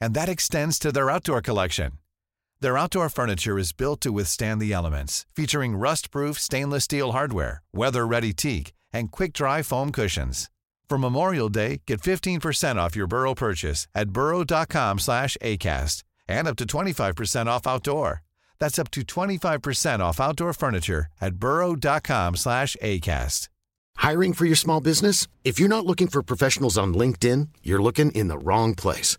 and that extends to their outdoor collection. Their outdoor furniture is built to withstand the elements, featuring rust-proof stainless steel hardware, weather-ready teak, and quick-dry foam cushions. For Memorial Day, get 15% off your Burrow purchase at burrow.com slash ACAST and up to 25% off outdoor. That's up to 25% off outdoor furniture at burrow.com slash ACAST. Hiring for your small business? If you're not looking for professionals on LinkedIn, you're looking in the wrong place.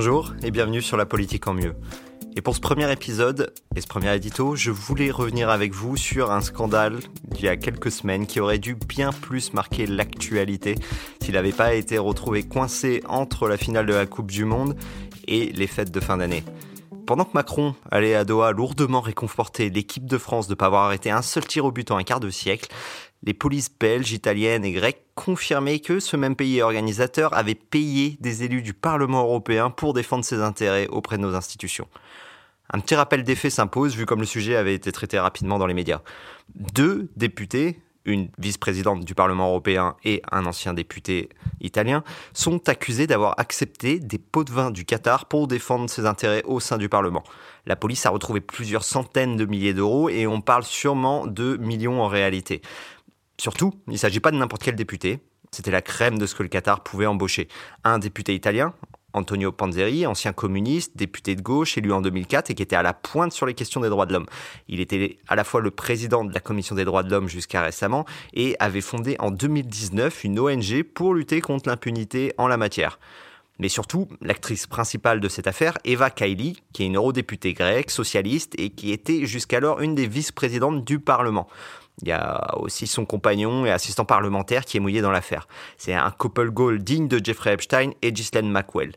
Bonjour et bienvenue sur La politique en mieux. Et pour ce premier épisode et ce premier édito, je voulais revenir avec vous sur un scandale d'il y a quelques semaines qui aurait dû bien plus marquer l'actualité s'il n'avait pas été retrouvé coincé entre la finale de la Coupe du Monde et les fêtes de fin d'année. Pendant que Macron allait à Doha lourdement réconforter l'équipe de France de ne pas avoir arrêté un seul tir au but en un quart de siècle, les polices belges, italiennes et grecques confirmaient que ce même pays organisateur avait payé des élus du Parlement européen pour défendre ses intérêts auprès de nos institutions. Un petit rappel des faits s'impose vu comme le sujet avait été traité rapidement dans les médias. Deux députés, une vice-présidente du Parlement européen et un ancien député italien, sont accusés d'avoir accepté des pots de vin du Qatar pour défendre ses intérêts au sein du Parlement. La police a retrouvé plusieurs centaines de milliers d'euros et on parle sûrement de millions en réalité. Surtout, il ne s'agit pas de n'importe quel député. C'était la crème de ce que le Qatar pouvait embaucher. Un député italien, Antonio Panzeri, ancien communiste, député de gauche, élu en 2004 et qui était à la pointe sur les questions des droits de l'homme. Il était à la fois le président de la Commission des droits de l'homme jusqu'à récemment et avait fondé en 2019 une ONG pour lutter contre l'impunité en la matière. Mais surtout, l'actrice principale de cette affaire, Eva Kaili, qui est une eurodéputée grecque, socialiste et qui était jusqu'alors une des vice-présidentes du Parlement. Il y a aussi son compagnon et assistant parlementaire qui est mouillé dans l'affaire. C'est un couple goal digne de Jeffrey Epstein et Ghislaine Maxwell.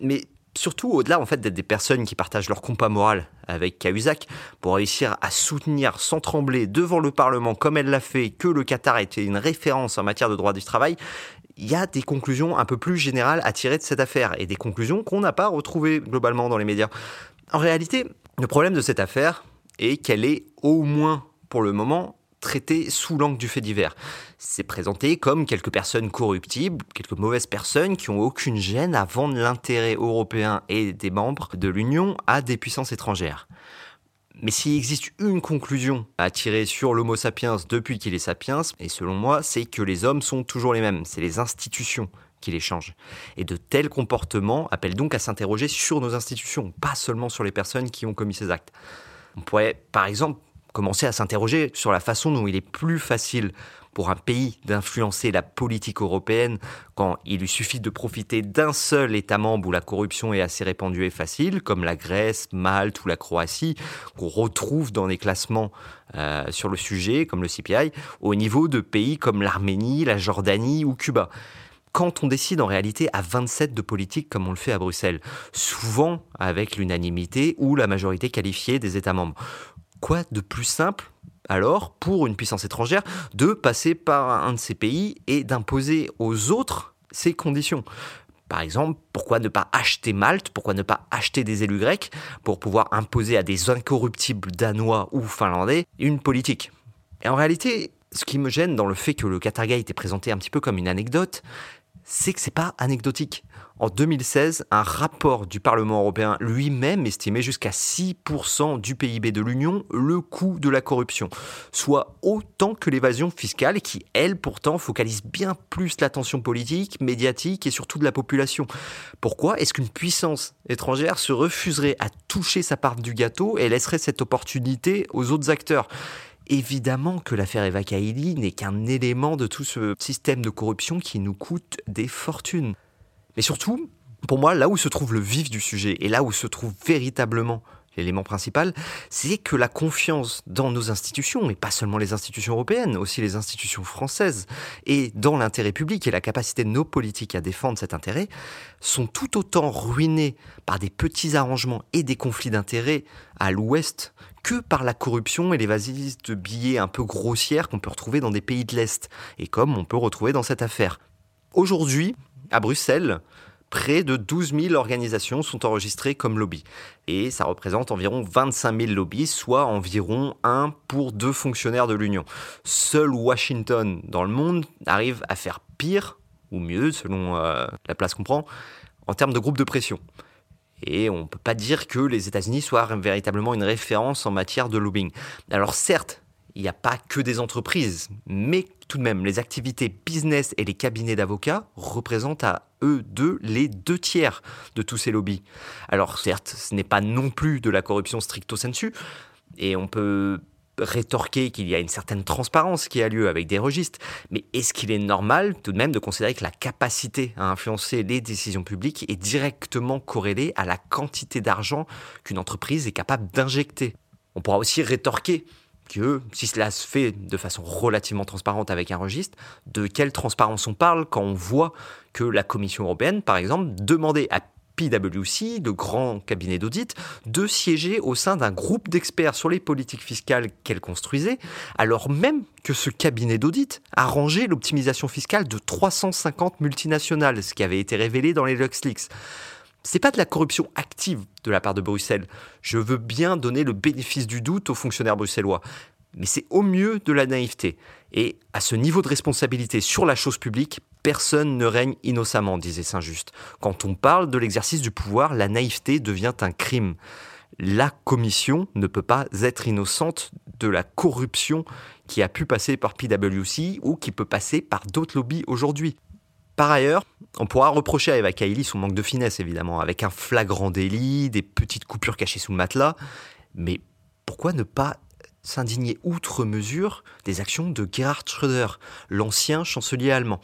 Mais surtout, au-delà en fait d'être des personnes qui partagent leur compas moral avec Cahuzac, pour réussir à soutenir sans trembler devant le Parlement comme elle l'a fait que le Qatar était une référence en matière de droit du travail, il y a des conclusions un peu plus générales à tirer de cette affaire et des conclusions qu'on n'a pas retrouvées globalement dans les médias. En réalité, le problème de cette affaire est qu'elle est au moins pour le moment traité sous l'angle du fait divers. C'est présenté comme quelques personnes corruptibles, quelques mauvaises personnes qui ont aucune gêne à vendre l'intérêt européen et des membres de l'Union à des puissances étrangères. Mais s'il existe une conclusion à tirer sur l'Homo sapiens depuis qu'il est sapiens, et selon moi, c'est que les hommes sont toujours les mêmes, c'est les institutions qui les changent. Et de tels comportements appellent donc à s'interroger sur nos institutions, pas seulement sur les personnes qui ont commis ces actes. On pourrait, par exemple, commencer à s'interroger sur la façon dont il est plus facile pour un pays d'influencer la politique européenne quand il lui suffit de profiter d'un seul État membre où la corruption est assez répandue et facile, comme la Grèce, Malte ou la Croatie, qu'on retrouve dans des classements euh, sur le sujet, comme le CPI, au niveau de pays comme l'Arménie, la Jordanie ou Cuba quand on décide en réalité à 27 de politique comme on le fait à Bruxelles, souvent avec l'unanimité ou la majorité qualifiée des États membres. Quoi de plus simple alors pour une puissance étrangère de passer par un de ces pays et d'imposer aux autres ces conditions? Par exemple, pourquoi ne pas acheter Malte Pourquoi ne pas acheter des élus grecs pour pouvoir imposer à des incorruptibles danois ou finlandais une politique? Et en réalité, ce qui me gêne dans le fait que le Qatar était présenté un petit peu comme une anecdote, c'est que c'est pas anecdotique. En 2016, un rapport du Parlement européen lui-même estimait jusqu'à 6% du PIB de l'Union le coût de la corruption, soit autant que l'évasion fiscale qui, elle, pourtant, focalise bien plus l'attention politique, médiatique et surtout de la population. Pourquoi est-ce qu'une puissance étrangère se refuserait à toucher sa part du gâteau et laisserait cette opportunité aux autres acteurs? Évidemment que l'affaire Eva Kaili n'est qu'un élément de tout ce système de corruption qui nous coûte des fortunes. Mais surtout, pour moi, là où se trouve le vif du sujet et là où se trouve véritablement l'élément principal, c'est que la confiance dans nos institutions, et pas seulement les institutions européennes, aussi les institutions françaises, et dans l'intérêt public et la capacité de nos politiques à défendre cet intérêt, sont tout autant ruinées par des petits arrangements et des conflits d'intérêts à l'ouest que par la corruption et les de billets un peu grossières qu'on peut retrouver dans des pays de l'Est, et comme on peut retrouver dans cette affaire. Aujourd'hui, à Bruxelles, près de 12 000 organisations sont enregistrées comme lobby. Et ça représente environ 25 000 lobbies, soit environ un pour deux fonctionnaires de l'Union. Seul Washington dans le monde arrive à faire pire, ou mieux selon euh, la place qu'on prend, en termes de groupe de pression. Et on ne peut pas dire que les États-Unis soient véritablement une référence en matière de lobbying. Alors certes, il n'y a pas que des entreprises, mais tout de même, les activités business et les cabinets d'avocats représentent à eux deux les deux tiers de tous ces lobbies. Alors certes, ce n'est pas non plus de la corruption stricto sensu, et on peut rétorquer qu'il y a une certaine transparence qui a lieu avec des registres, mais est-ce qu'il est normal tout de même de considérer que la capacité à influencer les décisions publiques est directement corrélée à la quantité d'argent qu'une entreprise est capable d'injecter? On pourra aussi rétorquer que si cela se fait de façon relativement transparente avec un registre, de quelle transparence on parle quand on voit que la Commission européenne, par exemple, demandait à PwC, le grand cabinet d'audit, de siéger au sein d'un groupe d'experts sur les politiques fiscales qu'elle construisait, alors même que ce cabinet d'audit a rangé l'optimisation fiscale de 350 multinationales, ce qui avait été révélé dans les LuxLeaks. C'est pas de la corruption active de la part de Bruxelles. Je veux bien donner le bénéfice du doute aux fonctionnaires bruxellois. Mais c'est au mieux de la naïveté. Et à ce niveau de responsabilité sur la chose publique, personne ne règne innocemment, disait Saint-Just. Quand on parle de l'exercice du pouvoir, la naïveté devient un crime. La commission ne peut pas être innocente de la corruption qui a pu passer par PwC ou qui peut passer par d'autres lobbies aujourd'hui. Par ailleurs, on pourra reprocher à Eva Kaili son manque de finesse, évidemment, avec un flagrant délit, des petites coupures cachées sous le matelas. Mais pourquoi ne pas s'indigner outre mesure des actions de Gerhard Schröder, l'ancien chancelier allemand?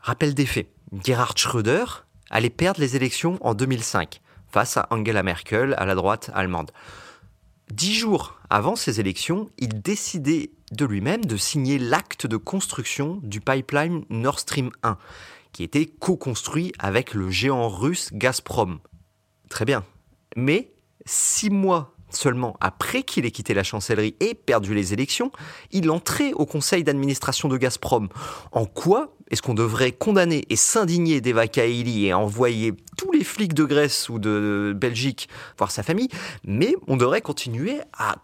Rappel des faits. Gerhard Schröder allait perdre les élections en 2005 face à Angela Merkel à la droite allemande. Dix jours avant ces élections, il décidait de lui-même de signer l'acte de construction du pipeline Nord Stream 1, qui était co-construit avec le géant russe Gazprom. Très bien. Mais six mois seulement après qu'il ait quitté la chancellerie et perdu les élections, il entrait au conseil d'administration de Gazprom. En quoi est-ce qu'on devrait condamner et s'indigner d'Eva Kaili et envoyer tous les flics de Grèce ou de Belgique voir sa famille, mais on devrait continuer à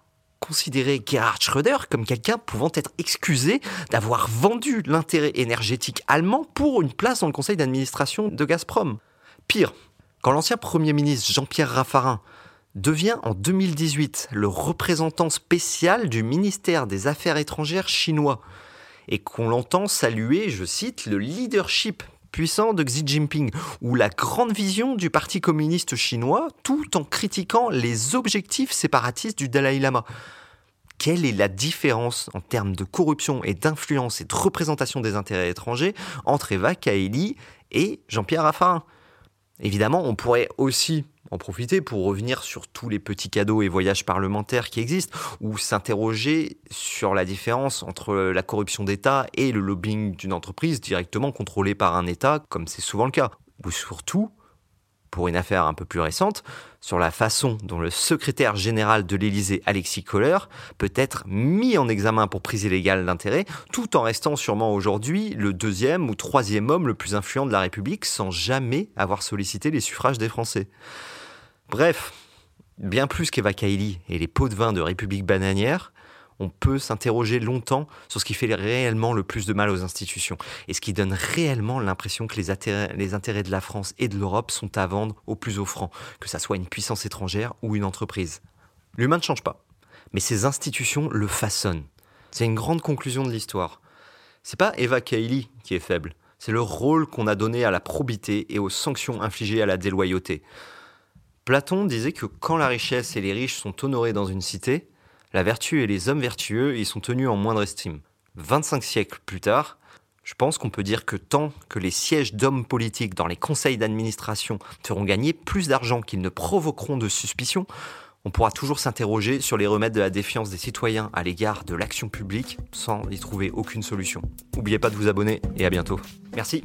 considérer Gerhard Schröder comme quelqu'un pouvant être excusé d'avoir vendu l'intérêt énergétique allemand pour une place dans le conseil d'administration de Gazprom. Pire, quand l'ancien Premier ministre Jean-Pierre Raffarin devient en 2018 le représentant spécial du ministère des Affaires étrangères chinois et qu'on l'entend saluer, je cite, le leadership puissant de Xi Jinping ou la grande vision du Parti communiste chinois tout en critiquant les objectifs séparatistes du Dalai Lama. Quelle est la différence en termes de corruption et d'influence et de représentation des intérêts étrangers entre Eva Kaili et Jean-Pierre Raffarin? Évidemment, on pourrait aussi en profiter pour revenir sur tous les petits cadeaux et voyages parlementaires qui existent, ou s'interroger sur la différence entre la corruption d'État et le lobbying d'une entreprise directement contrôlée par un État, comme c'est souvent le cas. Ou surtout, pour une affaire un peu plus récente, sur la façon dont le secrétaire général de l'Élysée, Alexis Kohler, peut être mis en examen pour prise illégale d'intérêt, tout en restant sûrement aujourd'hui le deuxième ou troisième homme le plus influent de la République sans jamais avoir sollicité les suffrages des Français. Bref, bien plus qu'Eva Kaili et les pots de vin de République bananière, on peut s'interroger longtemps sur ce qui fait réellement le plus de mal aux institutions et ce qui donne réellement l'impression que les intérêts, de la France et de l'Europe sont à vendre au plus offrant, que ça soit une puissance étrangère ou une entreprise. L'humain ne change pas, mais ces institutions le façonnent. C'est une grande conclusion de l'histoire. C'est pas Eva Kaili qui est faible, c'est le rôle qu'on a donné à la probité et aux sanctions infligées à la déloyauté. Platon disait que quand la richesse et les riches sont honorés dans une cité, la vertu et les hommes vertueux y sont tenus en moindre estime. 25 siècles plus tard, je pense qu'on peut dire que tant que les sièges d'hommes politiques dans les conseils d'administration feront gagner plus d'argent qu'ils ne provoqueront de suspicion, on pourra toujours s'interroger sur les remèdes de la défiance des citoyens à l'égard de l'action publique sans y trouver aucune solution. N'oubliez pas de vous abonner et à bientôt. Merci.